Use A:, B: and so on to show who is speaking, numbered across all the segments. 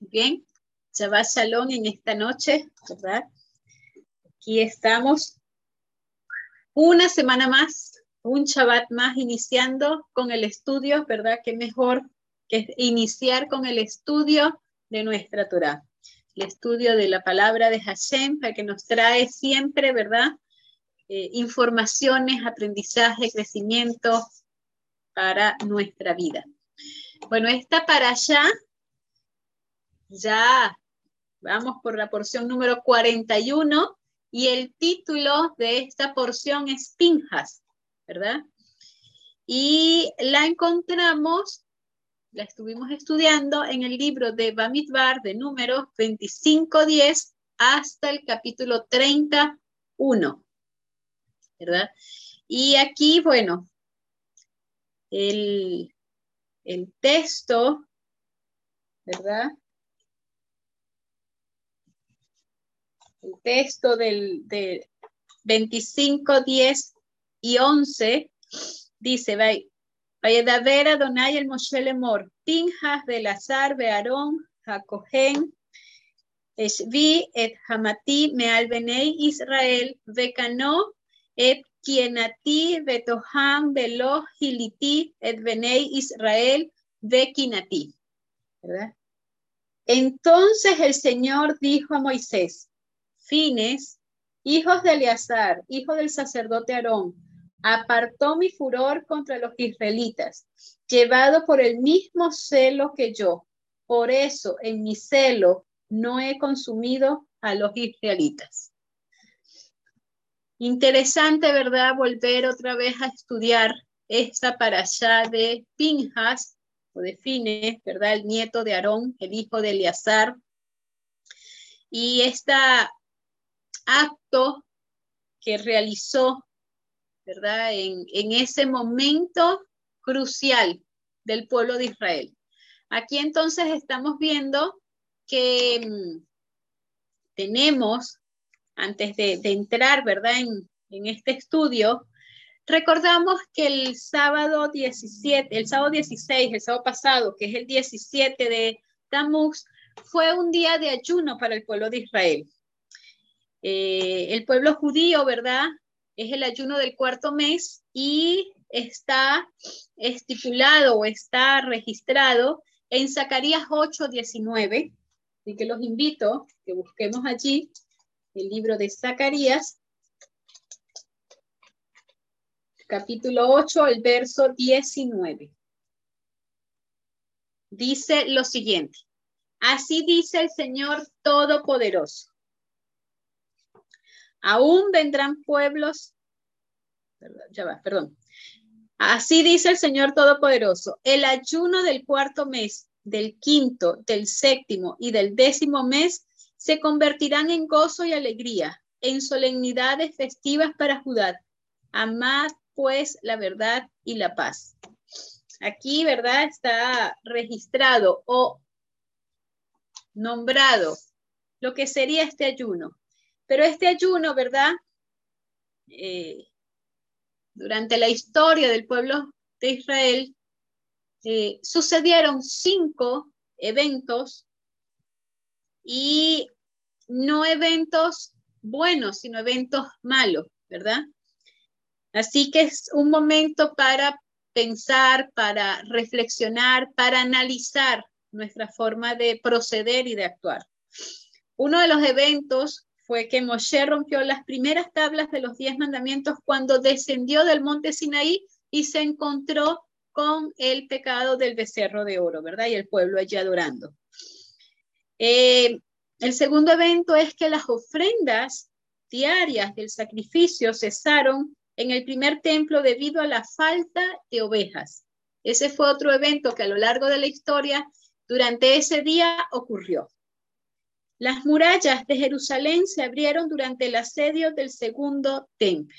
A: Bien, Shabbat Shalom en esta noche, ¿verdad? Aquí estamos. Una semana más, un Shabbat más iniciando con el estudio, ¿verdad? Qué mejor que iniciar con el estudio de nuestra Torah. El estudio de la palabra de Hashem, para que nos trae siempre, ¿verdad? Eh, informaciones, aprendizaje, crecimiento para nuestra vida. Bueno, esta para allá, ya vamos por la porción número 41 y el título de esta porción es Pinjas, ¿verdad? Y la encontramos, la estuvimos estudiando en el libro de Bamidbar de números 25-10 hasta el capítulo 31, ¿verdad? Y aquí, bueno, el, el texto, ¿verdad? El texto del, de 25, 10 y 11 dice, vaya ver Adonai el Moshe Lemor, Pinjas de Lazar, Bearón, Jacogen, Eshvi et Hamati, Meal Benei Israel, Vecano et Kienati, Betoham, Velo, Giliti, et Benei Israel, Vekinati. ¿Verdad? Entonces el Señor dijo a Moisés, Fines, hijos de Eleazar, hijo del sacerdote Aarón, apartó mi furor contra los israelitas, llevado por el mismo celo que yo. Por eso en mi celo no he consumido a los israelitas. Interesante, ¿verdad? Volver otra vez a estudiar esta para allá de Pinjas, o de Fines, ¿verdad? El nieto de Aarón, el hijo de Eleazar. Y este acto que realizó, ¿verdad? En, en ese momento crucial del pueblo de Israel. Aquí entonces estamos viendo que mm, tenemos antes de, entrar, ¿verdad? En, este estudio, recordamos que el sábado 17, el sábado 16, el sábado pasado, que es el 17 de Tammuz, fue un día de ayuno para el pueblo de Israel. Eh, el pueblo judío, ¿verdad? Es el ayuno del cuarto mes y está estipulado o está registrado en Zacarías 8, 19. Así que los invito que busquemos allí el libro de Zacarías, capítulo 8, el verso 19. Dice lo siguiente, así dice el Señor Todopoderoso. Aún vendrán pueblos, ya va, perdón. Así dice el Señor Todopoderoso, el ayuno del cuarto mes, del quinto, del séptimo y del décimo mes se convertirán en gozo y alegría, en solemnidades festivas para Judá. Amad pues la verdad y la paz. Aquí, ¿verdad? Está registrado o nombrado lo que sería este ayuno. Pero este ayuno, ¿verdad? Eh, durante la historia del pueblo de Israel, eh, sucedieron cinco eventos y no eventos buenos, sino eventos malos, ¿verdad? Así que es un momento para pensar, para reflexionar, para analizar nuestra forma de proceder y de actuar. Uno de los eventos fue que Moshe rompió las primeras tablas de los diez mandamientos cuando descendió del monte Sinaí y se encontró con el pecado del becerro de oro, ¿verdad? Y el pueblo allí adorando. Eh, el segundo evento es que las ofrendas diarias del sacrificio cesaron en el primer templo debido a la falta de ovejas. Ese fue otro evento que a lo largo de la historia durante ese día ocurrió. Las murallas de Jerusalén se abrieron durante el asedio del segundo templo.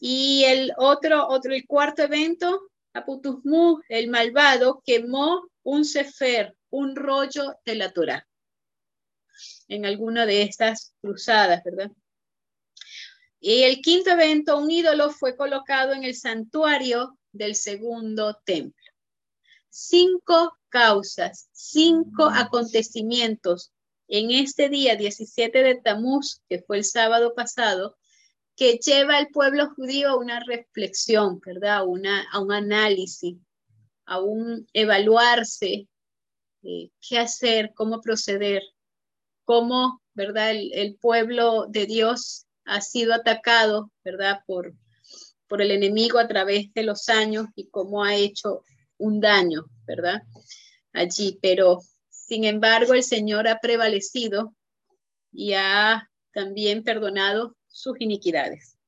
A: Y el otro, otro, el cuarto evento, Aputusmu, el malvado, quemó un sefer, un rollo de la Torah en alguna de estas cruzadas, ¿verdad? Y el quinto evento, un ídolo fue colocado en el santuario del segundo templo. Cinco causas, cinco acontecimientos en este día 17 de Tamuz, que fue el sábado pasado, que lleva al pueblo judío a una reflexión, ¿verdad? Una, a un análisis, a un evaluarse eh, qué hacer, cómo proceder, cómo, ¿verdad? El, el, pueblo de Dios ha sido atacado, ¿verdad? Por, por el enemigo a través de los años y cómo ha hecho un daño, ¿verdad? Allí, pero sin embargo el Señor ha prevalecido y ha también perdonado sus iniquidades.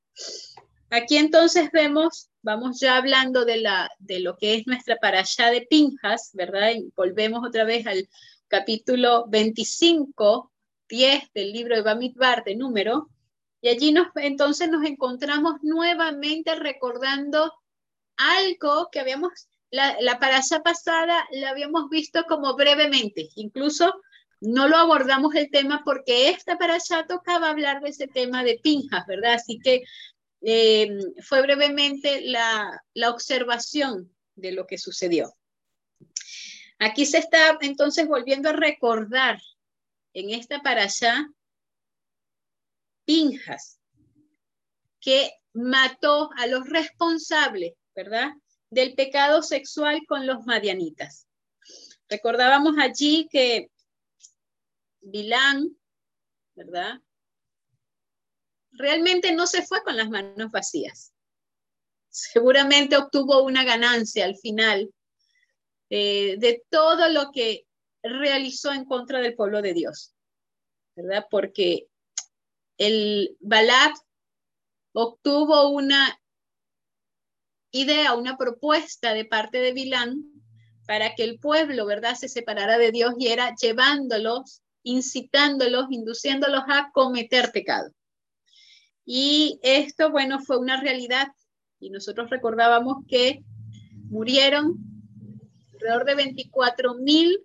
A: Aquí entonces vemos, vamos ya hablando de, la, de lo que es nuestra allá de Pinjas, ¿verdad? Y volvemos otra vez al capítulo 25, 10 del libro de Bamidbar de número, y allí entonces nos encontramos nuevamente recordando algo que habíamos, la, la pasada la habíamos visto como brevemente, incluso no lo abordamos el tema porque esta parasha tocaba hablar de ese tema de Pinjas, ¿verdad? Así que eh, fue brevemente la, la observación de lo que sucedió. Aquí se está entonces volviendo a recordar en esta parasha Pinjas, que mató a los responsables, ¿verdad? Del pecado sexual con los madianitas. Recordábamos allí que Bilán, ¿verdad? Realmente no se fue con las manos vacías. Seguramente obtuvo una ganancia al final eh, de todo lo que realizó en contra del pueblo de Dios, ¿verdad? Porque el Balat obtuvo una idea, una propuesta de parte de Bilán para que el pueblo, ¿verdad?, se separara de Dios y era llevándolos incitándolos, induciéndolos a cometer pecado. Y esto, bueno, fue una realidad. Y nosotros recordábamos que murieron alrededor de 24 mil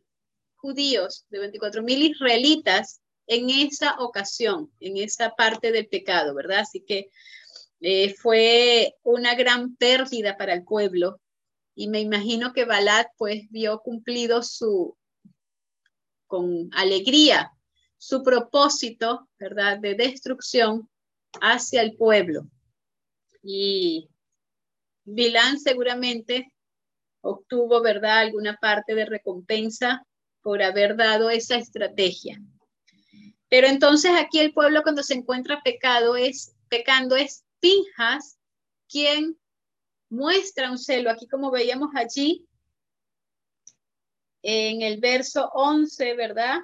A: judíos, de 24 mil israelitas en esa ocasión, en esa parte del pecado, ¿verdad? Así que eh, fue una gran pérdida para el pueblo. Y me imagino que Balat pues vio cumplido su, con alegría su propósito, ¿verdad?, de destrucción hacia el pueblo. Y Vilán seguramente obtuvo, ¿verdad?, alguna parte de recompensa por haber dado esa estrategia. Pero entonces aquí el pueblo cuando se encuentra pecado es, pecando es Pinjas quien muestra un celo, aquí como veíamos allí, en el verso 11, ¿verdad?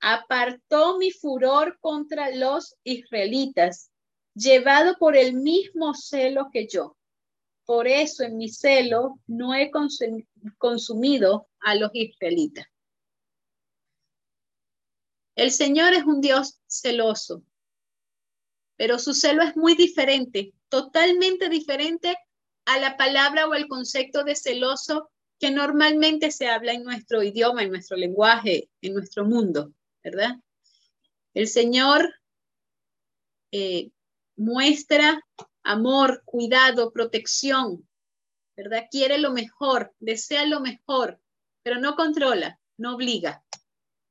A: Apartó mi furor contra los israelitas, llevado por el mismo celo que yo. Por eso en mi celo no he consumido a los israelitas. El Señor es un Dios celoso, pero su celo es muy diferente, totalmente diferente a la palabra o el concepto de celoso que normalmente se habla en nuestro idioma, en nuestro lenguaje, en nuestro mundo, ¿verdad? El Señor eh, muestra amor, cuidado, protección, ¿verdad? Quiere lo mejor, desea lo mejor, pero no controla, no obliga.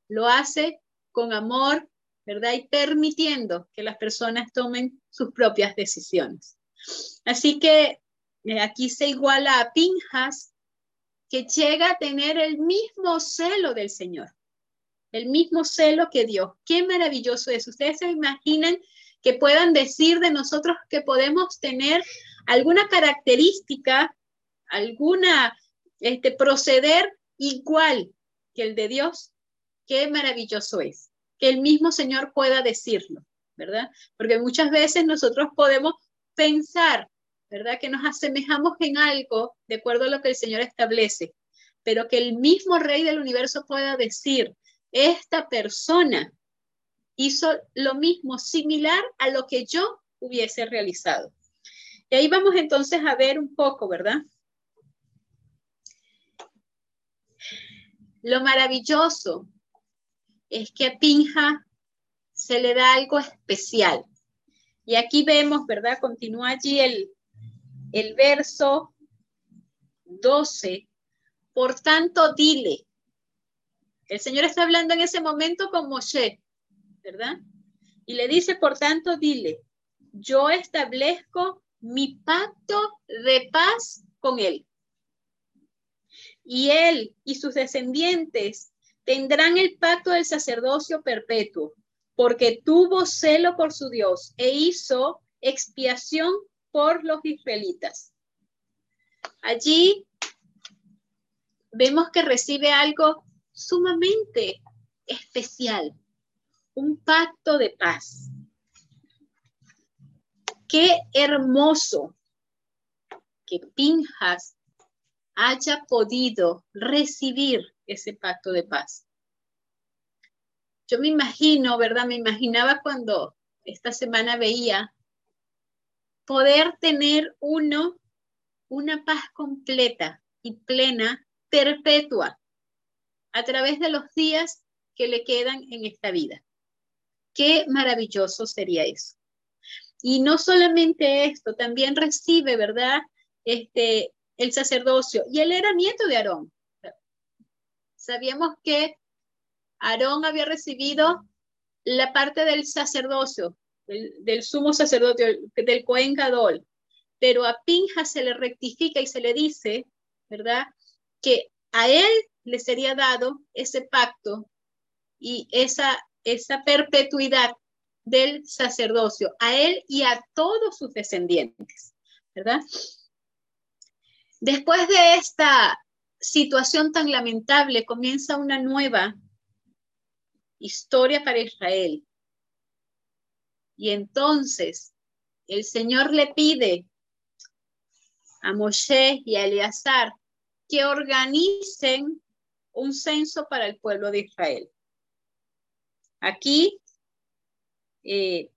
A: Lo hace con amor, ¿verdad? Y permitiendo que las personas tomen sus propias decisiones. Así que eh, aquí se iguala a Pinjas, que llega a tener el mismo celo del Señor, el mismo celo que Dios. Qué maravilloso es. Ustedes se imaginan que puedan decir de nosotros que podemos tener alguna característica, alguna este proceder igual que el de Dios. Qué maravilloso es que el mismo Señor pueda decirlo, ¿verdad? Porque muchas veces nosotros podemos pensar ¿verdad? Que nos asemejamos en algo de acuerdo a lo que el Señor establece, pero que el mismo Rey del universo pueda decir, esta persona hizo lo mismo, similar a lo que yo hubiese realizado. Y ahí vamos entonces a ver un poco, ¿verdad? Lo maravilloso es que a Pinja se le da algo especial. Y aquí vemos, ¿verdad? Continúa allí el, el verso 12, Por tanto, dile. El Señor está hablando en ese momento con Moshe, ¿verdad? Y le dice, por tanto, dile, yo establezco mi pacto de paz con él. Y él y sus descendientes tendrán el pacto del sacerdocio perpetuo, porque tuvo celo por su Dios e hizo expiación por los israelitas. Allí vemos que recibe algo sumamente especial, un pacto de paz. Qué hermoso que Pinjas haya podido recibir ese pacto de paz. Yo me imagino, ¿verdad? Me imaginaba cuando esta semana veía poder tener uno una paz completa y plena, perpetua, a través de los días que le quedan en esta vida. Qué maravilloso sería eso. Y no solamente esto, también recibe, ¿verdad? Este, el sacerdocio. Y él era nieto de Aarón. Sabíamos que Aarón había recibido la parte del sacerdocio, del, sumo sacerdote, del Cohen Gadol, pero a Pinja se le rectifica y se le dice, ¿verdad? Que a él le sería dado ese pacto y esa, esa perpetuidad del sacerdocio, a él y a todos sus descendientes, ¿verdad? Después de esta situación tan lamentable, comienza una nueva historia para Israel. Y entonces el Señor le pide a Moshe y a Eleazar que organicen un censo para el pueblo de Israel. Aquí, eh,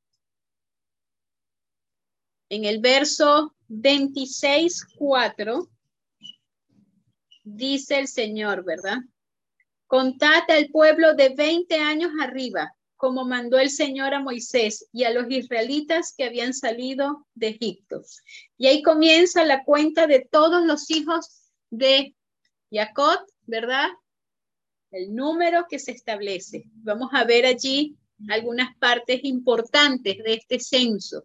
A: en el verso 26.4, dice el Señor, ¿verdad? Contate al pueblo de 20 años arriba, como mandó el Señor a Moisés y a los israelitas que habían salido de Egipto. Y ahí comienza la cuenta de todos los hijos de Jacob, ¿verdad? El número que se establece. Vamos a ver allí algunas partes importantes de este censo.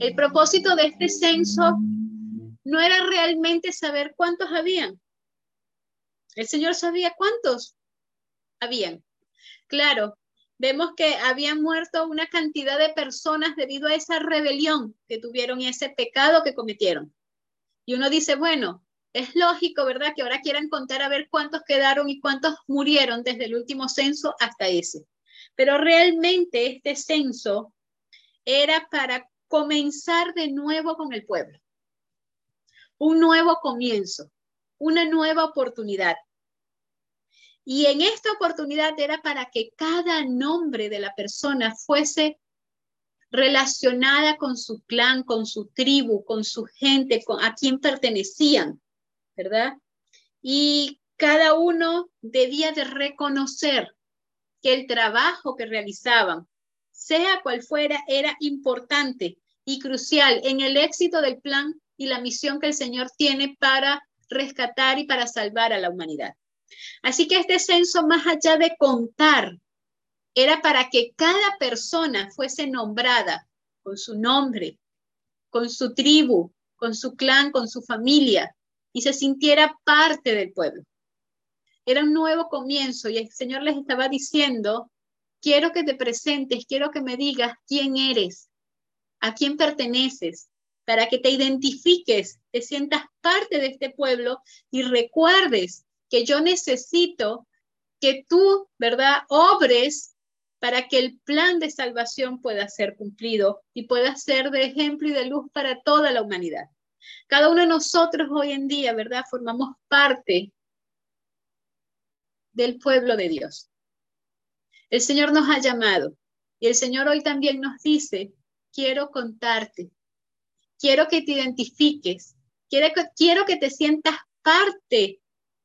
A: El propósito de este censo no era realmente saber cuántos habían. El Señor sabía cuántos habían. Claro, vemos que habían muerto una cantidad de personas debido a esa rebelión que tuvieron y ese pecado que cometieron. Y uno dice, bueno, es lógico, ¿verdad? Que ahora quieran contar a ver cuántos quedaron y cuántos murieron desde el último censo hasta ese. Pero realmente este censo era para comenzar de nuevo con el pueblo un nuevo comienzo, una nueva oportunidad. Y en esta oportunidad era para que cada nombre de la persona fuese relacionada con su clan, con su tribu, con su gente, con a quien pertenecían, ¿verdad? Y cada uno debía de reconocer que el trabajo que realizaban, sea cual fuera, era importante y crucial en el éxito del plan y la misión que el Señor tiene para rescatar y para salvar a la humanidad. Así que este censo, más allá de contar, era para que cada persona fuese nombrada con su nombre, con su tribu, con su clan, con su familia, y se sintiera parte del pueblo. Era un nuevo comienzo y el Señor les estaba diciendo, quiero que te presentes, quiero que me digas quién eres, a quién perteneces, para que te identifiques, te sientas parte de este pueblo y recuerdes que yo necesito que tú, ¿verdad?, obres para que el plan de salvación pueda ser cumplido y pueda ser de ejemplo y de luz para toda la humanidad. Cada uno de nosotros hoy en día, ¿verdad?, formamos parte del pueblo de Dios. El Señor nos ha llamado y el Señor hoy también nos dice, quiero contarte quiero que te identifiques, quiero que, te sientas parte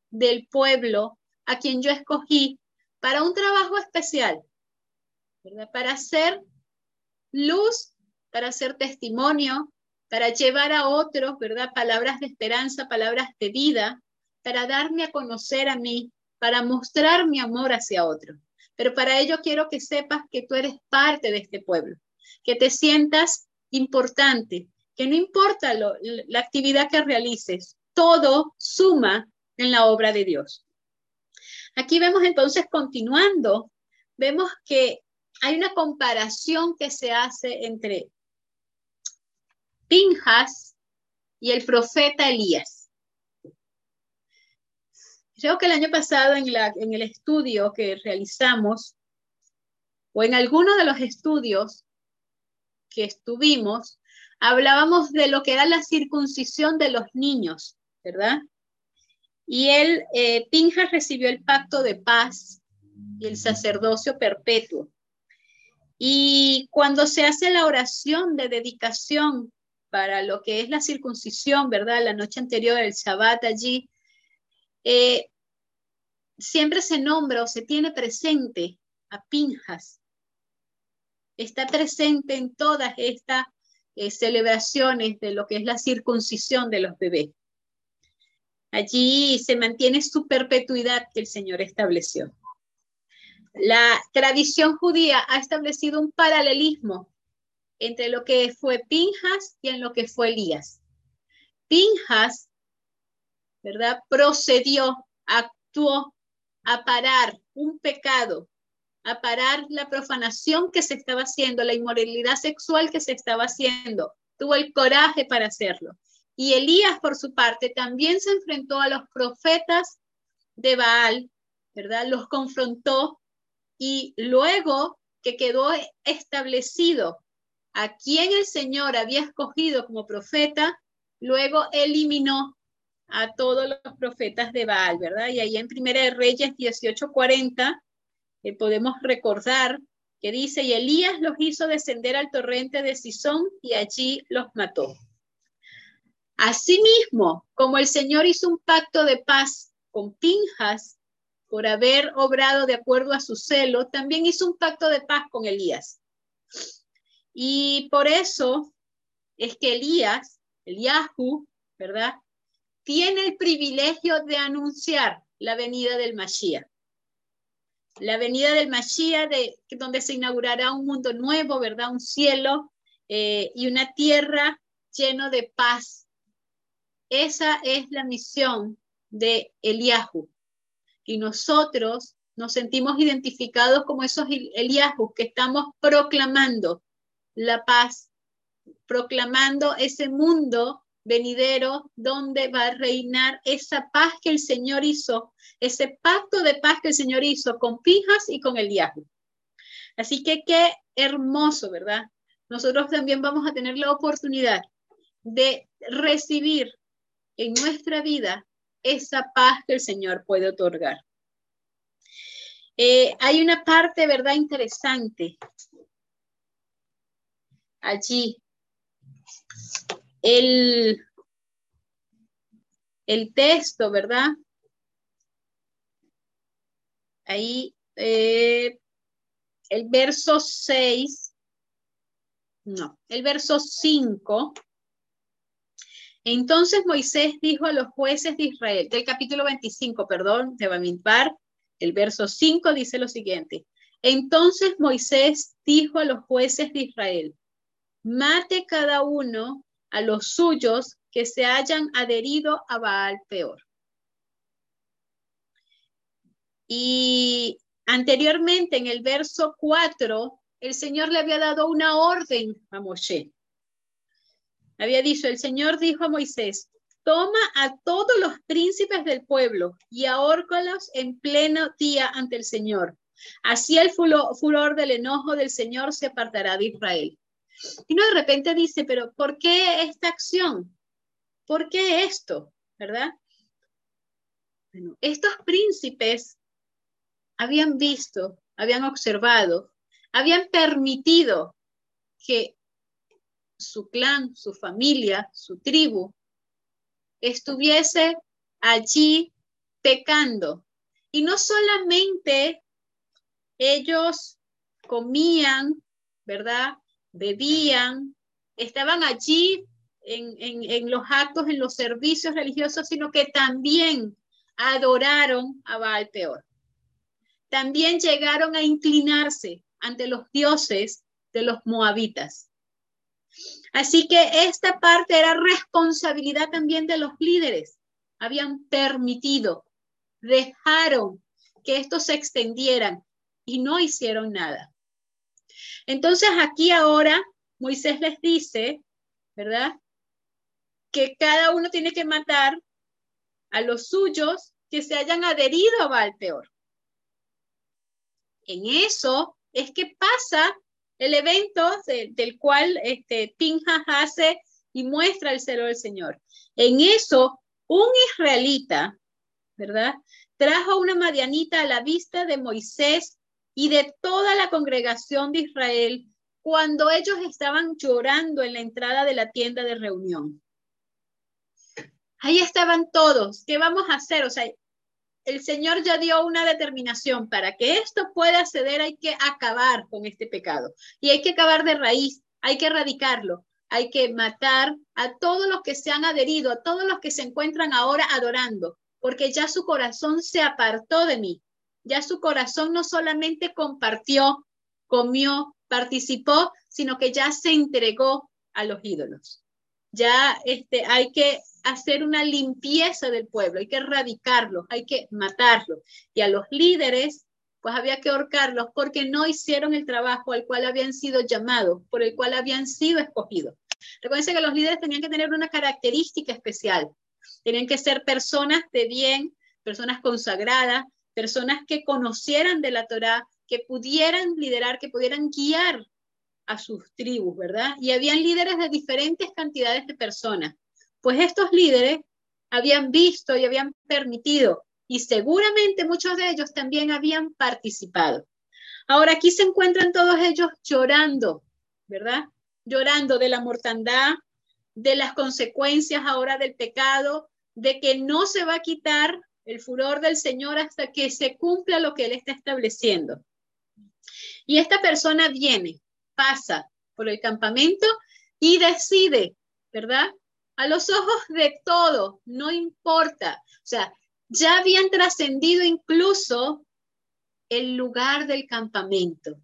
A: del pueblo a quien yo escogí para un trabajo especial, para hacer luz, para hacer testimonio, para llevar a otros, ¿verdad? Palabras de esperanza, palabras de vida, para darme a conocer a mí, para mostrar mi amor hacia otro. Pero para ello quiero que sepas que tú eres parte de este pueblo, que te sientas importante, que no importa la actividad que realices, todo suma en la obra de Dios. Aquí vemos entonces, continuando, vemos que hay una comparación que se hace entre Pinjas y el profeta Elías. Creo que el año pasado en, en el estudio que realizamos, o en alguno de los estudios que estuvimos, hablábamos de lo que era la circuncisión de los niños, ¿verdad? Y él, eh, Pinjas recibió el pacto de paz y el sacerdocio perpetuo. Y cuando se hace la oración de dedicación para lo que es la circuncisión, ¿verdad? La noche anterior, el Shabbat allí, eh, siempre se nombra o se tiene presente a Pinjas. Está presente en todas estas eh, celebraciones de lo que es la circuncisión de los bebés. Allí se mantiene su perpetuidad que el Señor estableció. La tradición judía ha establecido un paralelismo entre lo que fue Pinjas y en lo que fue Elías. Pinjas, ¿verdad? Procedió, actuó a parar un pecado, a parar la profanación que se estaba haciendo, la inmoralidad sexual que se estaba haciendo. Tuvo el coraje para hacerlo. Y Elías, por su parte, también se enfrentó a los profetas de Baal, ¿verdad? Los confrontó y luego que quedó establecido a quien el Señor había escogido como profeta, luego eliminó a todos los profetas de Baal, ¿verdad? Y ahí en Primera de Reyes 18:40 eh, podemos recordar que dice, y Elías los hizo descender al torrente de Sison y allí los mató. Asimismo, como el Señor hizo un pacto de paz con Pinjas por haber obrado de acuerdo a su celo, también hizo un pacto de paz con Elías. Y por eso es que Elías, Eliahu, ¿verdad? Tiene el privilegio de anunciar la venida del Mashiach. La venida del Mashiach, de, donde se inaugurará un mundo nuevo, ¿verdad? Un cielo eh, y una tierra lleno de paz. Esa es la misión de Eliahu. Y nosotros nos sentimos identificados como esos Eliahu que estamos proclamando la paz, proclamando ese mundo venidero donde va a reinar esa paz que el Señor hizo, ese pacto de paz que el Señor hizo con Pijas y con el diablo. Así que qué hermoso, ¿verdad? Nosotros también vamos a tener la oportunidad de recibir en nuestra vida esa paz que el Señor puede otorgar. Eh, hay una parte, ¿verdad? Interesante allí el, el texto, ¿verdad? Ahí, eh, el verso 6, no, el verso 5. Entonces Moisés dijo a los jueces de Israel, del capítulo 25, perdón, de Bamidbar, el verso 5 dice lo siguiente. Entonces Moisés dijo a los jueces de Israel, mate cada uno a los suyos que se hayan adherido a Baal peor. Y anteriormente en el verso 4, el Señor le había dado una orden a Moshe. Había dicho, el Señor dijo a Moisés, toma a todos los príncipes del pueblo y ahórcalos en pleno día ante el Señor. Así el furor del enojo del Señor se apartará de Israel. Y no de repente dice, pero ¿por qué esta acción? ¿Por qué esto? ¿Verdad? Bueno, estos príncipes habían visto, habían observado, habían permitido que su clan, su familia, su tribu estuviese allí pecando. Y no solamente ellos comían, ¿verdad? Bebían, estaban allí en, los actos, en los servicios religiosos, sino que también adoraron a Baal Peor. También llegaron a inclinarse ante los dioses de los moabitas. Así que esta parte era responsabilidad también de los líderes. Habían permitido, dejaron que estos se extendieran y no hicieron nada. Entonces aquí ahora Moisés les dice, ¿verdad? Que cada uno tiene que matar a los suyos que se hayan adherido a Baal peor. En eso es que pasa el evento del cual este, hace y muestra el celo del Señor. En eso, un israelita, ¿verdad? Trajo una madianita a la vista de Moisés y de toda la congregación de Israel cuando ellos estaban llorando en la entrada de la tienda de reunión. Ahí estaban todos. ¿Qué vamos a hacer? O sea, el Señor ya dio una determinación. Para que esto pueda ceder hay que acabar con este pecado. Y hay que acabar de raíz, hay que erradicarlo. Hay que matar a todos los que se han adherido, a todos los que se encuentran ahora adorando, porque ya su corazón se apartó de mí. Ya su corazón no solamente compartió, comió, participó, sino que ya se entregó a los ídolos. Ya este, hay que hacer una limpieza del pueblo, hay que erradicarlos, hay que matarlos. Y a los líderes, pues había que ahorcarlos porque no hicieron el trabajo al cual habían sido llamados, por el cual habían sido escogidos. Recuerden que los líderes tenían que tener una característica especial. Tenían que ser personas de bien, personas consagradas, personas que conocieran de la Torá, que pudieran liderar, que pudieran guiar a sus tribus, ¿verdad? Y habían líderes de diferentes cantidades de personas. Pues estos líderes habían visto y habían permitido, y seguramente muchos de ellos también habían participado. Ahora aquí se encuentran todos ellos llorando, ¿verdad? Llorando de la mortandad, de las consecuencias ahora del pecado, de que no se va a quitar el furor del Señor hasta que se cumpla lo que Él está estableciendo. Y esta persona viene, pasa por el campamento y decide, ¿verdad? a los ojos de todo, no importa. O sea, ya habían trascendido incluso el lugar del campamento.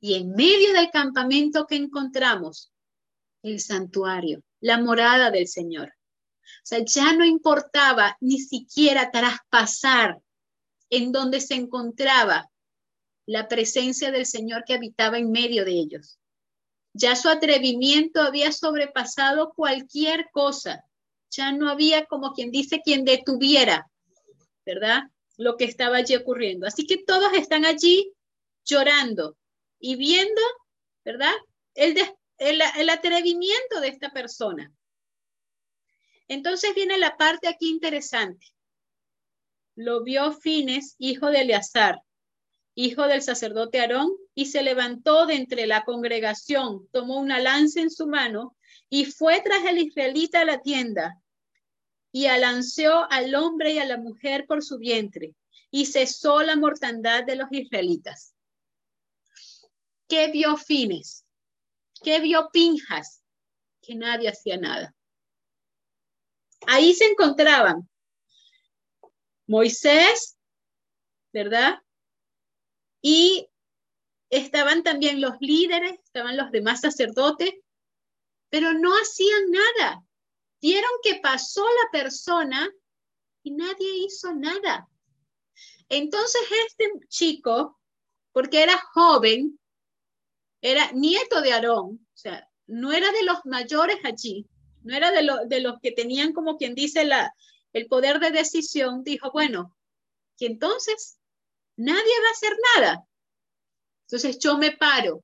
A: Y en medio del campamento que encontramos, el santuario, la morada del Señor. O sea, ya no importaba ni siquiera traspasar en donde se encontraba la presencia del Señor que habitaba en medio de ellos. Ya su atrevimiento había sobrepasado cualquier cosa. Ya no había, como quien dice, quien detuviera, ¿verdad? Lo que estaba allí ocurriendo. Así que todos están allí llorando y viendo, ¿verdad? El, el, atrevimiento de esta persona. Entonces viene la parte aquí interesante. Lo vio Fines, hijo de Eleazar, hijo del sacerdote Aarón, y se levantó de entre la congregación, tomó una lanza en su mano y fue tras el israelita a la tienda y alanceó al hombre y a la mujer por su vientre y cesó la mortandad de los israelitas. ¿Qué vio Fines? ¿Qué vio Pinjas? Que nadie hacía nada. Ahí se encontraban Moisés, ¿verdad? Y estaban también los líderes, estaban los demás sacerdotes, pero no hacían nada. Vieron que pasó la persona y nadie hizo nada. Entonces este chico, porque era joven, era nieto de Aarón, o sea, no era de los mayores allí, no era de, de los que tenían como quien dice la, el poder de decisión, dijo, bueno, que entonces nadie va a hacer nada. Entonces yo me paro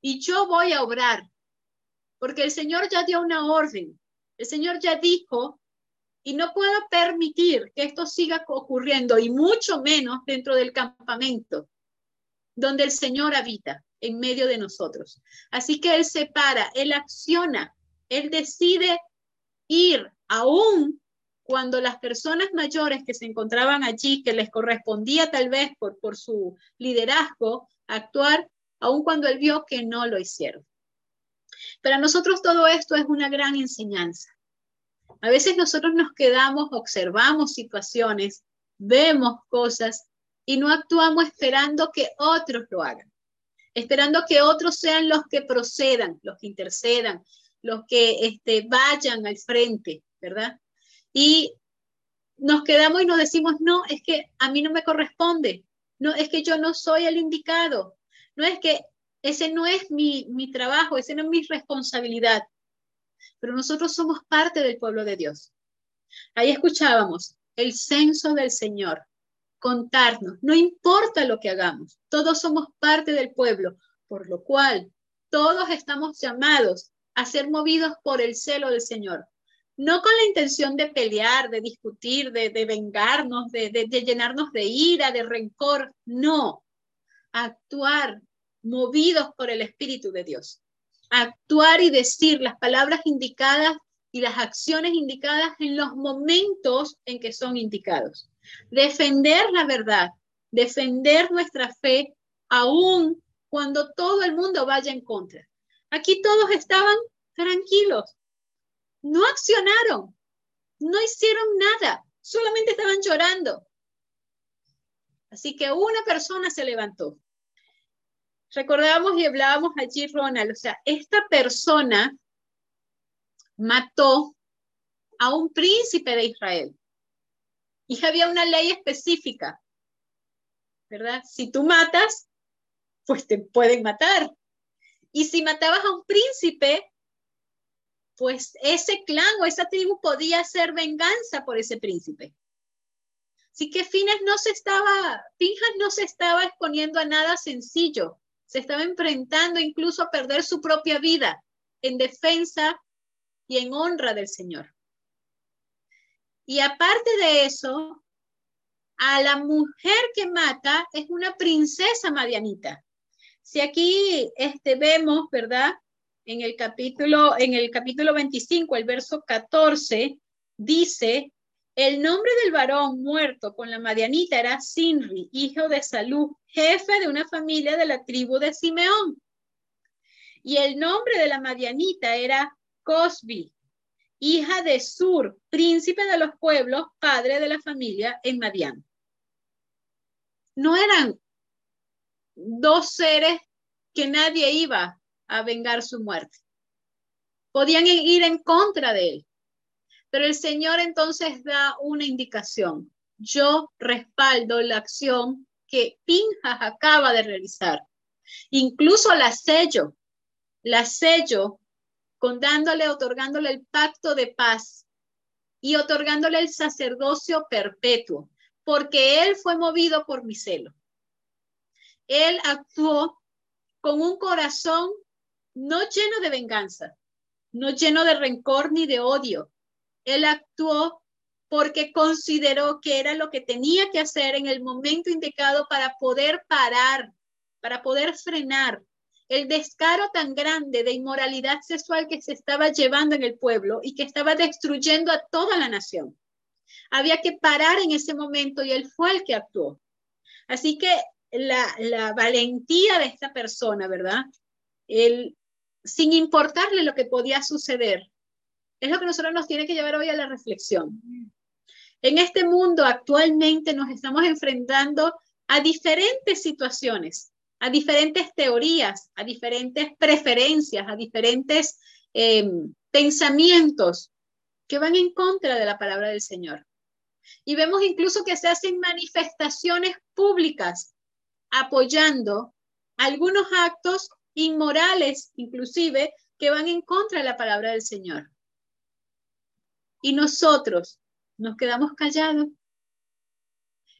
A: y yo voy a obrar, porque el Señor ya dio una orden, el Señor ya dijo, y no puedo permitir que esto siga ocurriendo, y mucho menos dentro del campamento, donde el Señor habita en medio de nosotros. Así que Él se para, Él acciona, Él decide ir aún cuando las personas mayores que se encontraban allí, que les correspondía tal vez por, su liderazgo actuar, aun cuando él vio que no lo hicieron. Para nosotros todo esto es una gran enseñanza. A veces nosotros nos quedamos, observamos situaciones, vemos cosas y no actuamos esperando que otros lo hagan, esperando que otros sean los que procedan, los que intercedan, los que este, vayan al frente, ¿verdad? Y nos quedamos y nos decimos, no, es que a mí no me corresponde, no, es que yo no soy el indicado, no es que ese no es mi, mi trabajo, ese no es mi responsabilidad, pero nosotros somos parte del pueblo de Dios. Ahí escuchábamos el censo del Señor, contarnos, no importa lo que hagamos, todos somos parte del pueblo, por lo cual todos estamos llamados a ser movidos por el celo del Señor. No con la intención de pelear, de discutir, de, vengarnos, de, de llenarnos de ira, de rencor, no. Actuar movidos por el Espíritu de Dios. Actuar y decir las palabras indicadas y las acciones indicadas en los momentos en que son indicados. Defender la verdad, defender nuestra fe, aún cuando todo el mundo vaya en contra. Aquí todos estaban tranquilos, no accionaron, no hicieron nada, solamente estaban llorando. Así que una persona se levantó. Recordábamos y hablábamos allí, Ronald, o sea, esta persona mató a un príncipe de Israel. Y había una ley específica, ¿verdad? Si tú matas, pues te pueden matar. Y si matabas a un príncipe, pues ese clan o esa tribu podía hacer venganza por ese príncipe. Así que Fines no se estaba, Pinjas no se estaba exponiendo a nada sencillo, se estaba enfrentando incluso a perder su propia vida en defensa y en honra del Señor. Y aparte de eso, a la mujer que mata es una princesa madianita. Si aquí este, vemos, ¿verdad? En el capítulo, en el capítulo 25, el verso 14, dice, el nombre del varón muerto con la madianita era Sinri, hijo de Salud, jefe de una familia de la tribu de Simeón. Y el nombre de la madianita era Cosbi, hija de Sur, príncipe de los pueblos, padre de la familia en Madián. No eran dos seres que nadie iba a vengar su muerte. Podían ir en contra de él. Pero el Señor entonces da una indicación. Yo respaldo la acción que Pinjas acaba de realizar. Incluso la sello, la sello con dándole, otorgándole el pacto de paz y otorgándole el sacerdocio perpetuo, porque él fue movido por mi celo. Él actuó con un corazón no lleno de venganza, no lleno de rencor ni de odio. Él actuó porque consideró que era lo que tenía que hacer en el momento indicado para poder parar, para poder frenar el descaro tan grande de inmoralidad sexual que se estaba llevando en el pueblo y que estaba destruyendo a toda la nación. Había que parar en ese momento y él fue el que actuó. Así que la, valentía de esta persona, ¿verdad? Él, sin importarle lo que podía suceder, es lo que nosotros nos tiene que llevar hoy a la reflexión. En este mundo actualmente nos estamos enfrentando a diferentes situaciones a diferentes teorías, a diferentes preferencias, a diferentes em, pensamientos que van en contra de la palabra del Señor. Y vemos incluso que se hacen manifestaciones públicas apoyando algunos actos inmorales, inclusive, que van en contra de la palabra del Señor. Y nosotros nos quedamos callados.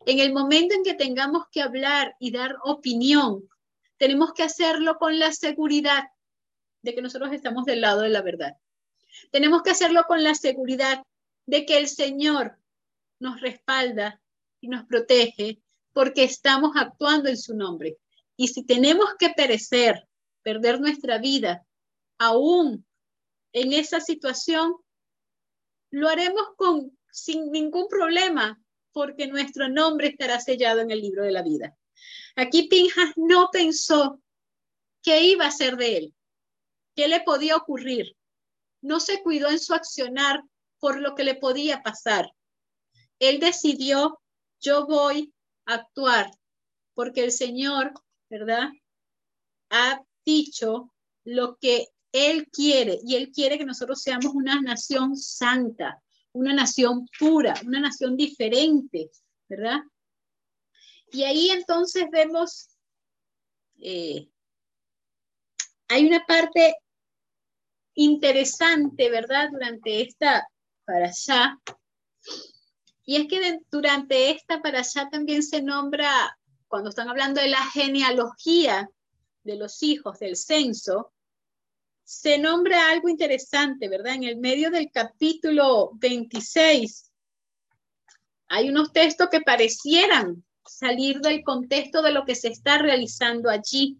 A: En el momento en que tengamos que hablar y dar opinión tenemos que hacerlo con la seguridad de que nosotros estamos del lado de la verdad. Tenemos que hacerlo con la seguridad de que el Señor nos respalda y nos protege porque estamos actuando en su nombre. Y si tenemos que perecer, perder nuestra vida, aún en esa situación, lo haremos con, sin ningún problema porque nuestro nombre estará sellado en el libro de la vida. Aquí Pinjas no pensó que iba a ser de él. ¿Qué le podía ocurrir? No se cuidó en su accionar por lo que le podía pasar. Él decidió, yo voy actuar porque el Señor, ¿verdad? Ha dicho lo que Él quiere y Él quiere que nosotros seamos una nación santa, una nación pura, una nación diferente, ¿verdad? Y ahí entonces vemos, eh, hay una parte interesante, ¿verdad? Durante esta para allá. Y es que durante esta para allá también se nombra, cuando están hablando de la genealogía de los hijos del censo, se nombra algo interesante, ¿verdad? En el medio del capítulo 26 hay unos textos que parecieran salir del contexto de lo que se está realizando allí.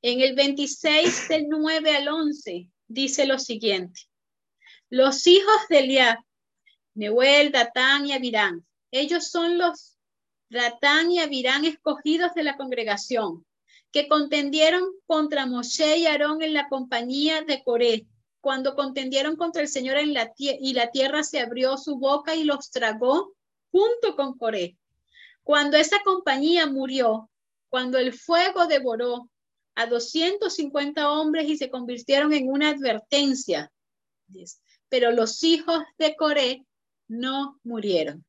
A: En el 26 del 9 al 11 dice lo siguiente. Los hijos de Eliab, Neuel, Datán y Abirán, ellos son los Datán y Abirán escogidos de la congregación, que contendieron contra Moshe y Aarón en la compañía de Coré, cuando contendieron contra el Señor en la y la tierra se abrió su boca y los tragó junto con Coré. Cuando esa compañía murió, cuando el fuego devoró a 250 hombres y se convirtieron en una advertencia, pero los hijos de Coré no murieron.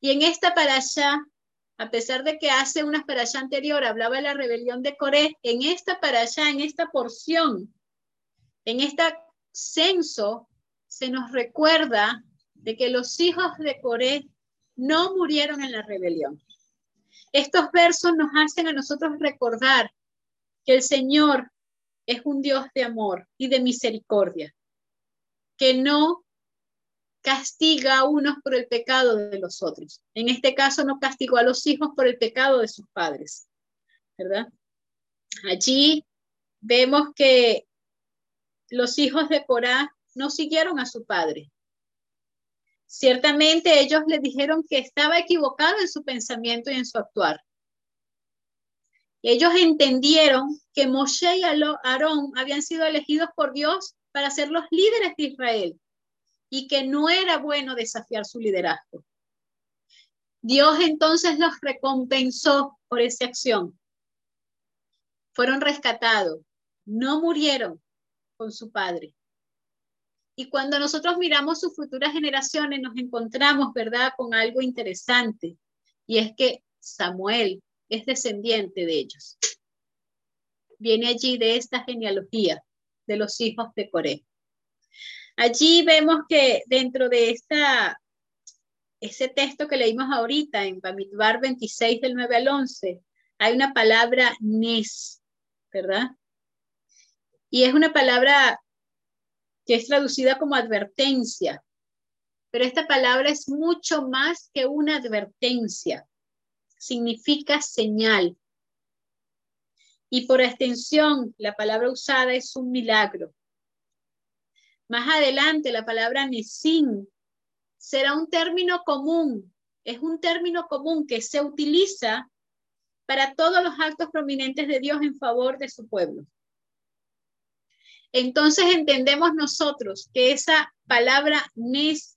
A: Y en esta parasha, a pesar de que hace una parasha anterior hablaba de la rebelión de Coré, en esta parasha, en esta porción, en este censo, se nos recuerda de que los hijos de Coré no murieron en la rebelión. Estos versos nos hacen a nosotros recordar que el Señor es un Dios de amor y de misericordia, que no castiga a unos por el pecado de los otros. En este caso no castigó a los hijos por el pecado de sus padres, ¿verdad? Allí vemos que los hijos de Corá no siguieron a su padre, Ciertamente ellos le dijeron que estaba equivocado en su pensamiento y en su actuar. Ellos entendieron que Moshe y Aarón habían sido elegidos por Dios para ser los líderes de Israel y que no era bueno desafiar su liderazgo. Dios entonces los recompensó por esa acción. Fueron rescatados, no murieron con su padre. Y cuando nosotros miramos sus futuras generaciones, nos encontramos, ¿verdad?, con algo interesante. Y es que Samuel es descendiente de ellos. Viene allí de esta genealogía de los hijos de Coré. Allí vemos que dentro de esta, ese texto que leímos ahorita en Bamidbar 26 del 9 al 11, hay una palabra nes, ¿verdad? Y es una palabra que es traducida como advertencia. Pero esta palabra es mucho más que una advertencia. Significa señal. Y por extensión, la palabra usada es un milagro. Más adelante, la palabra nesin será un término común. Es un término común que se utiliza para todos los actos prominentes de Dios en favor de su pueblo. Entonces entendemos nosotros que esa palabra nes,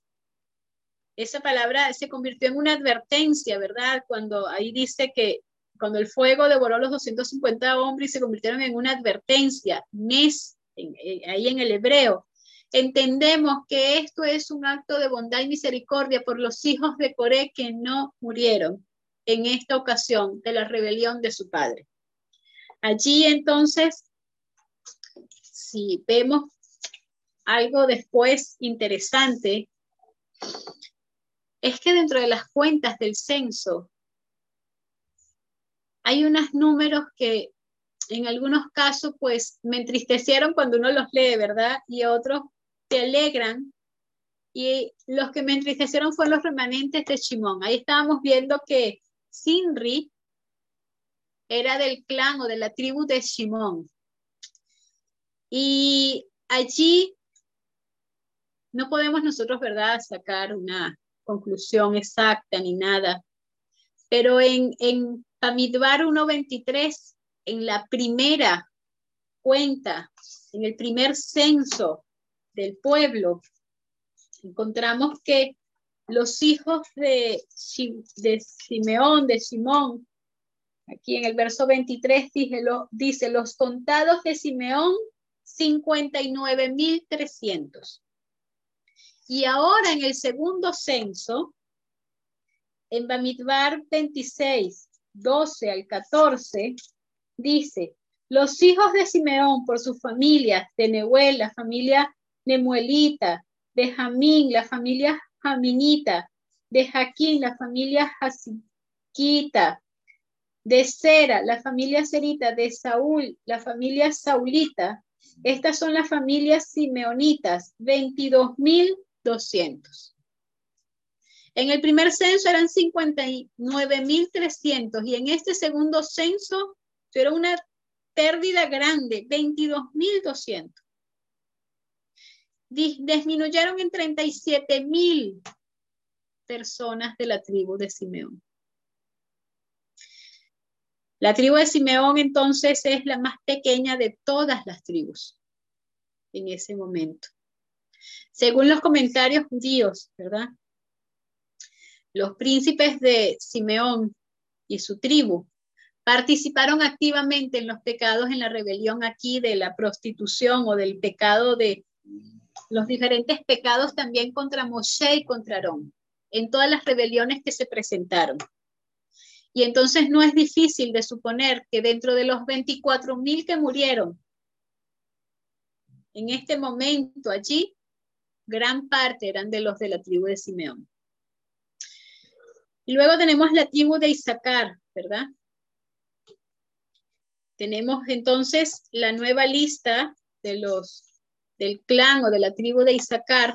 A: esa palabra se convirtió en una advertencia, ¿verdad? Cuando ahí dice que cuando el fuego devoró a los 250 hombres y se convirtieron en una advertencia, nes, eh, ahí en el hebreo, entendemos que esto es un acto de bondad y misericordia por los hijos de Coré que no murieron en esta ocasión de la rebelión de su padre. Allí entonces si vemos algo después interesante, es que dentro de las cuentas del censo hay unos números que en algunos casos pues me entristecieron cuando uno los lee, ¿verdad? Y otros te alegran. Y los que me entristecieron fueron los remanentes de Shimón. Ahí estábamos viendo que Sinri era del clan o de la tribu de Shimón. Y allí no podemos nosotros, ¿verdad?, sacar una conclusión exacta ni nada. Pero en, en Pamidbar 1.23, en la primera cuenta en el primer censo del pueblo, encontramos que los hijos de, Simeón, de Simón, aquí en el verso 23 dice, lo, dice los contados de Simeón, 59.300. Y ahora en el segundo censo, en Bamidbar 26, 12 al 14, dice, los hijos de Simeón por sus familias, de Nehuel, la familia Nemuelita, de Jamín, la familia Jaminita, de Jaquín, la familia Jasiquita, de Sera, la familia Serita, de Saúl, la familia Saulita. Estas son las familias simeonitas, 22.200. En el primer censo eran 59.300 y en este segundo censo era una pérdida grande, 22.200 disminuyeron en 37 mil personas de la tribu de Simeón. La tribu de Simeón entonces es la más pequeña de todas las tribus en ese momento. Según los comentarios judíos, ¿verdad? Los príncipes de Simeón y su tribu participaron activamente en los pecados en la rebelión aquí de la prostitución o del pecado de los diferentes pecados también contra Moshe y contra Aarón, en todas las rebeliones que se presentaron. Y entonces no es difícil de suponer que dentro de los 24 mil que murieron en este momento allí, gran parte eran de los de la tribu de Simeón. Y luego tenemos la tribu de Isaacar, ¿verdad? Tenemos entonces la nueva lista de los del clan o de la tribu de Isaacar.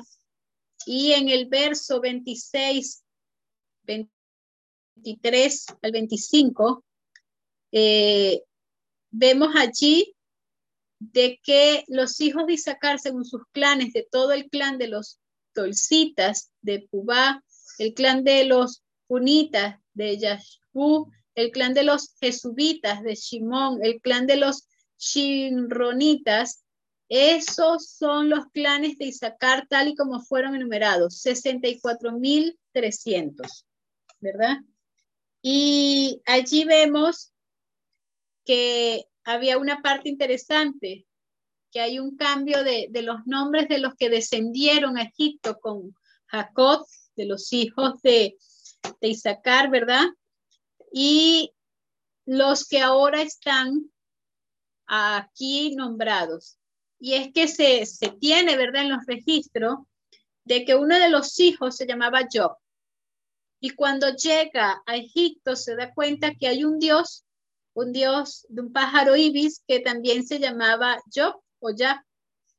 A: Y en el verso 26, 23 al 25, eh, vemos allí de que los hijos de Isaacar, según sus clanes, de todo el clan de los Tolcitas, de Pubá, el clan de los Punitas, de Yashbu, el clan de los Jesubitas, de Shimón, el clan de los Shinronitas, esos son los clanes de Isaacar tal y como fueron enumerados, 64.300, ¿verdad? Y allí vemos que había una parte interesante, que hay un cambio de, los nombres de los que descendieron a Egipto con Jacob, de los hijos de, de Isaacar, ¿verdad? Y los que ahora están aquí nombrados. Y es que se, tiene, ¿verdad?, en los registros de que uno de los hijos se llamaba Job. Y cuando llega a Egipto se da cuenta que hay un dios, un dios de un pájaro ibis que también se llamaba Job o Jab.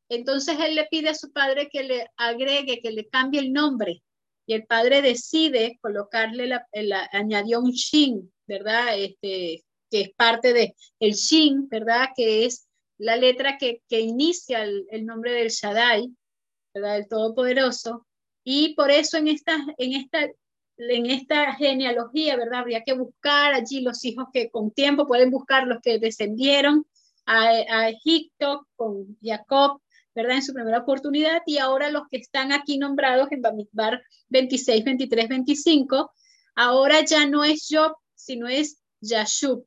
A: Entonces él le pide a su padre que le agregue, que le cambie el nombre. Y el padre decide colocarle, la, añadió un shin, ¿verdad? Este, que es parte de el shin, ¿verdad? Que es la letra que, inicia el, nombre del Shaddai, ¿verdad? El Todopoderoso. Y por eso en esta, en esta, en esta genealogía, ¿verdad? Habría que buscar allí los hijos que con tiempo pueden buscar los que descendieron a, Egipto con Jacob, ¿verdad? En su primera oportunidad y ahora los que están aquí nombrados en Bamidbar 26, 23, 25, ahora ya no es Job, sino es Yashub,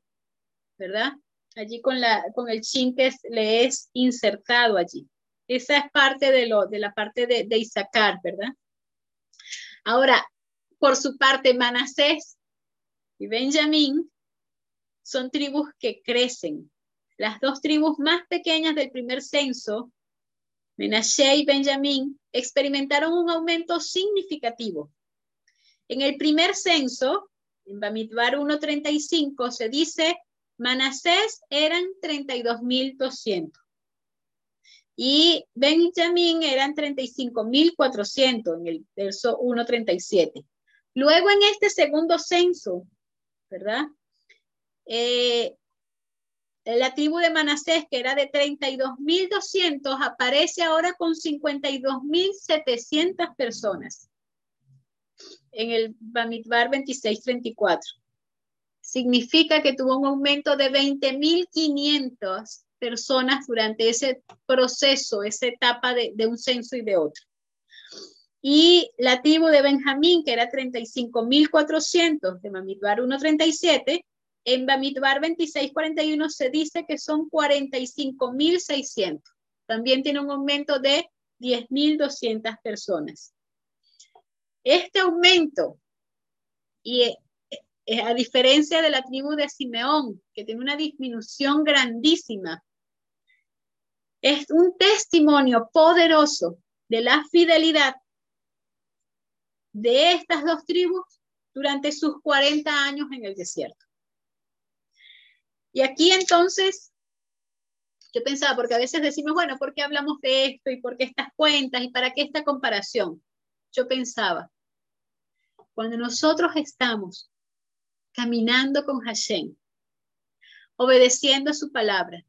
A: ¿verdad? Allí con, la, con el chin que le es insertado allí. Esa es parte de, lo, de la parte de, de Isaacar, ¿verdad? Ahora, por su parte, Manasés y Benjamín son tribus que crecen. Las dos tribus más pequeñas del primer censo, Menashe y Benjamín, experimentaron un aumento significativo. En el primer censo, en Bamidbar 1.35, se dice Manasés eran 32.200 y Benjamín eran 35.400 en el verso 1.37. Luego en este segundo censo, ¿verdad? Eh, la tribu de Manasés, que era de 32.200, aparece ahora con 52.700 personas en el Bamidbar 2634 significa que tuvo un aumento de 20.500 personas durante ese proceso, esa etapa de, de un censo y de otro. Y la tribu de Benjamín, que era 35.400 de Mamidbar 1.37, en Bamidbar 26.41 se dice que son 45.600. También tiene un aumento de 10.200 personas. Este aumento, y a diferencia de la tribu de Simeón, que tiene una disminución grandísima, es un testimonio poderoso de la fidelidad de estas dos tribus durante sus 40 años en el desierto. Y aquí entonces, yo pensaba, porque a veces decimos, bueno, ¿por qué hablamos de esto y por qué estas cuentas y para qué esta comparación? Yo pensaba, cuando nosotros estamos caminando con Hashem, obedeciendo su palabra,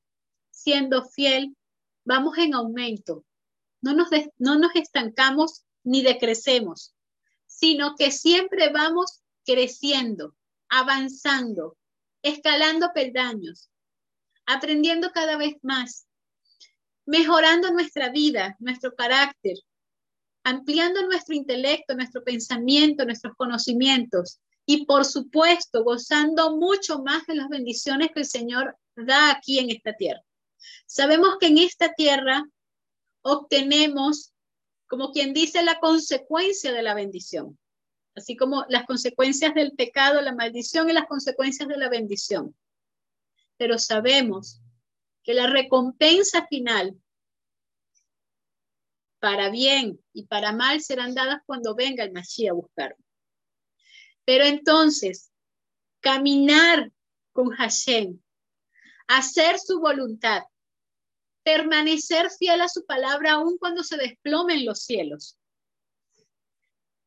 A: siendo fiel, vamos en aumento. No nos, no nos estancamos ni decrecemos, sino que siempre vamos creciendo, avanzando, escalando peldaños, aprendiendo cada vez más, mejorando nuestra vida, nuestro carácter, ampliando nuestro intelecto, nuestro pensamiento, nuestros conocimientos y por supuesto gozando mucho más de las bendiciones que el Señor da aquí en esta tierra. Sabemos que en esta tierra obtenemos, como quien dice, la consecuencia de la bendición así como las consecuencias del pecado, la maldición y las consecuencias de la bendición. Pero sabemos que la recompensa final para bien y para mal serán dadas cuando venga el Mashiach a buscarlo. Pero entonces, caminar con Hashem, hacer su voluntad, permanecer fiel a su palabra aun cuando se desplomen los cielos,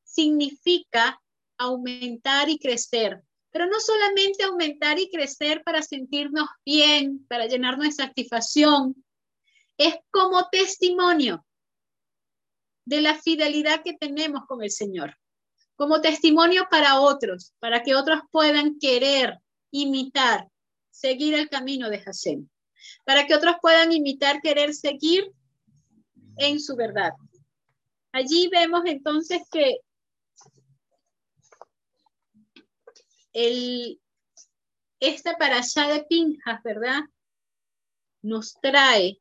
A: significa aumentar y crecer, pero no solamente aumentar y crecer para sentirnos bien, para llenarnos de satisfacción, es como testimonio de la fidelidad que tenemos con el Señor, como testimonio para otros, para que otros puedan querer, imitar, seguir el camino de Hashem, para que otros puedan imitar, querer seguir en su verdad. Allí vemos entonces que el, esta allá de Pinjas, ¿verdad? Nos trae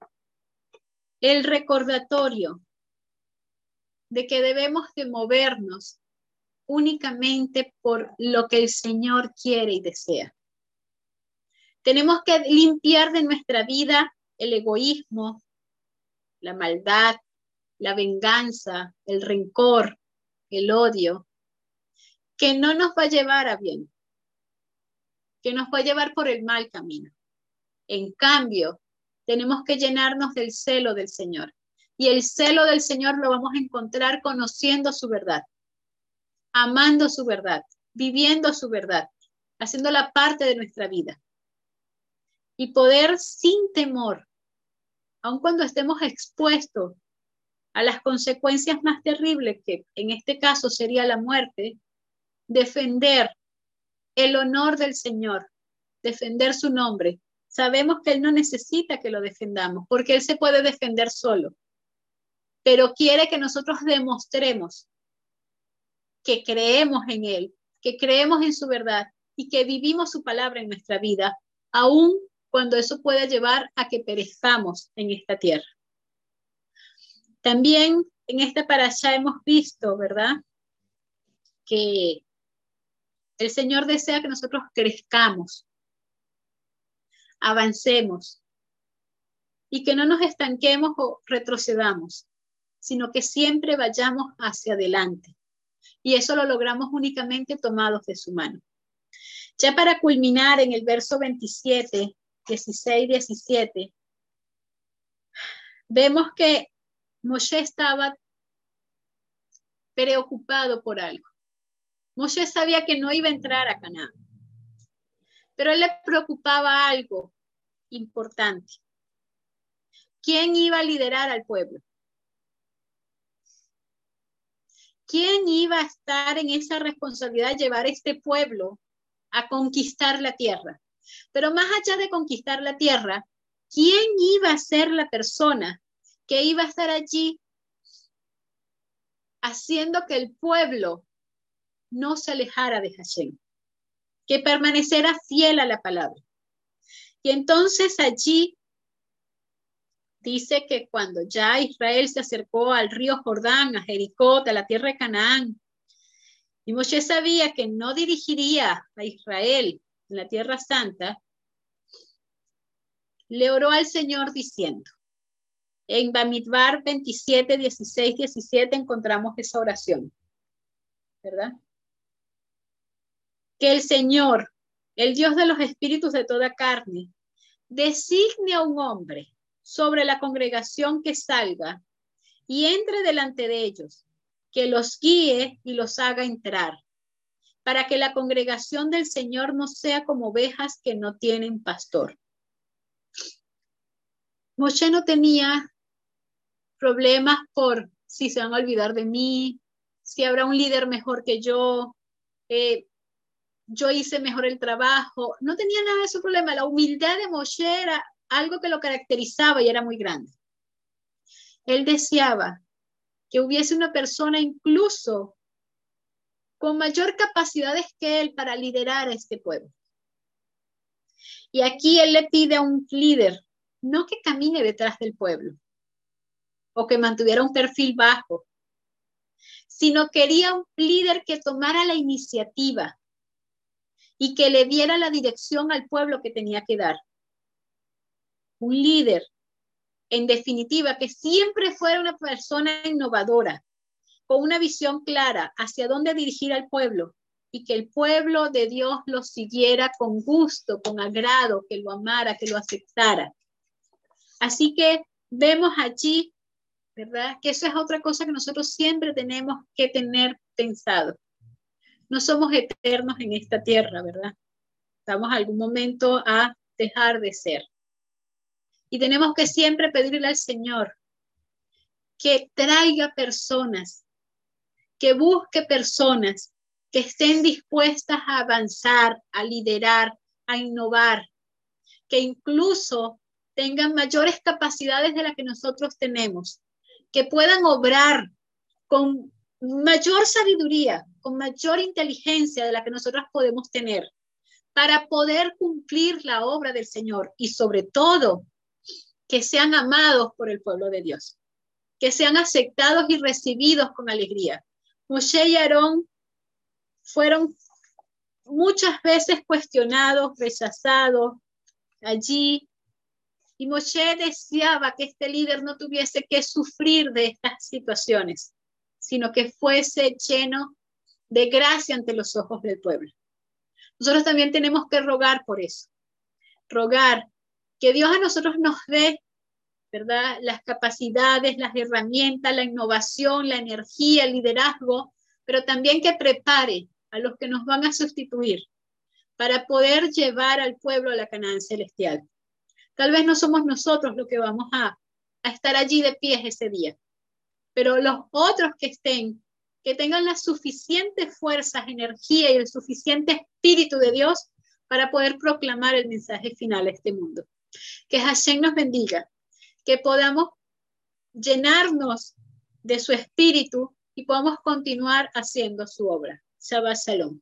A: el recordatorio de que debemos de movernos únicamente por lo que el Señor quiere y desea. Tenemos que limpiar de nuestra vida el egoísmo, la maldad, la venganza, el rencor, el odio, que no nos va a llevar a bien que nos va a llevar por el mal camino. En cambio, tenemos que llenarnos del celo del Señor. Y el celo del Señor lo vamos a encontrar conociendo su verdad, amando su verdad, viviendo su verdad, haciendo la parte de nuestra vida. Y poder sin temor, aun cuando estemos expuestos a las consecuencias más terribles, que en este caso sería la muerte, defender el honor del Señor, defender su nombre. Sabemos que Él no necesita que lo defendamos, porque Él se puede defender solo, pero quiere que nosotros demostremos que creemos en Él, que creemos en su verdad y que vivimos su palabra en nuestra vida, aun cuando eso pueda llevar a que perezcamos en esta tierra. También en esta parasha hemos visto, ¿verdad? Que el Señor desea que nosotros crezcamos, avancemos y que no nos estanquemos o retrocedamos, sino que siempre vayamos hacia adelante. Y eso lo logramos únicamente tomados de su mano. Ya para culminar en el verso 27, 16, 17, vemos que Moshe estaba preocupado por algo. Moshe sabía que no iba a entrar a Canaán, pero él le preocupaba algo importante. ¿Quién iba a liderar al pueblo? ¿Quién iba a estar en esa responsabilidad de llevar este pueblo a conquistar la tierra? Pero más allá de conquistar la tierra, quién iba a ser la persona que iba a estar allí haciendo que el pueblo no se alejara de Hashem, que permaneciera fiel a la palabra. Y entonces allí dice que cuando ya Israel se acercó al río Jordán, a Jericó, a la tierra de Canaán, y Moshe sabía que no dirigiría a Israel en la tierra santa, le oró al Señor diciendo, en Bamidbar 27, 16, 17 encontramos esa oración, ¿verdad? Que el Señor, el Dios de los espíritus de toda carne, designe a un hombre sobre la congregación que salga y entre delante de ellos, que los guíe y los haga entrar, para que la congregación del Señor no sea como ovejas que no tienen pastor. Moshe no tenía problemas por si se van a olvidar de mí, si habrá un líder mejor que yo, eh, yo hice mejor el trabajo. No tenía nada de ese problema. La humildad de Moshe era algo que lo caracterizaba y era muy grande. Él deseaba que hubiese una persona incluso con mayor capacidades que él para liderar a este pueblo. Y aquí él le pide a un líder, no que camine detrás del pueblo o que mantuviera un perfil bajo, sino quería un líder que tomara la iniciativa y que le diera la dirección al pueblo que tenía que dar. Un líder en definitiva, que siempre fuera una persona innovadora, con una visión clara hacia dónde dirigir al pueblo y que el pueblo de Dios lo siguiera con gusto, con agrado, que lo amara, que lo aceptara. Así que vemos allí, ¿verdad? Que eso es otra cosa que nosotros siempre tenemos que tener pensado. No somos eternos en esta tierra, ¿verdad? Estamos algún momento a dejar de ser. Y tenemos que siempre pedirle al Señor que traiga personas, que busque personas que estén dispuestas a avanzar, a liderar, a innovar, que incluso tengan mayores capacidades de las que nosotros tenemos, que puedan obrar con mayor sabiduría, con mayor inteligencia de la que nosotros podemos tener, para poder cumplir la obra del Señor y sobre todo que sean amados por el pueblo de Dios, que sean aceptados y recibidos con alegría. Moshe y Aarón fueron muchas veces cuestionados, rechazados allí. Y Moshe deseaba que este líder no tuviese que sufrir de estas situaciones, sino que fuese lleno de gracia ante los ojos del pueblo. Nosotros también tenemos que rogar por eso, rogar que Dios a nosotros nos dé, ¿verdad? Las capacidades, las herramientas, la innovación, la energía, el liderazgo, pero también que prepare a los que nos van a sustituir para poder llevar al pueblo a la Canaán celestial. Tal vez no somos nosotros los que vamos a, estar allí de pies ese día, pero los otros que estén, que tengan las suficientes fuerzas, energía y el suficiente espíritu de Dios para poder proclamar el mensaje final a este mundo. Que Hashem nos bendiga, que podamos llenarnos de su espíritu y podamos continuar haciendo su obra. Shabbat Shalom.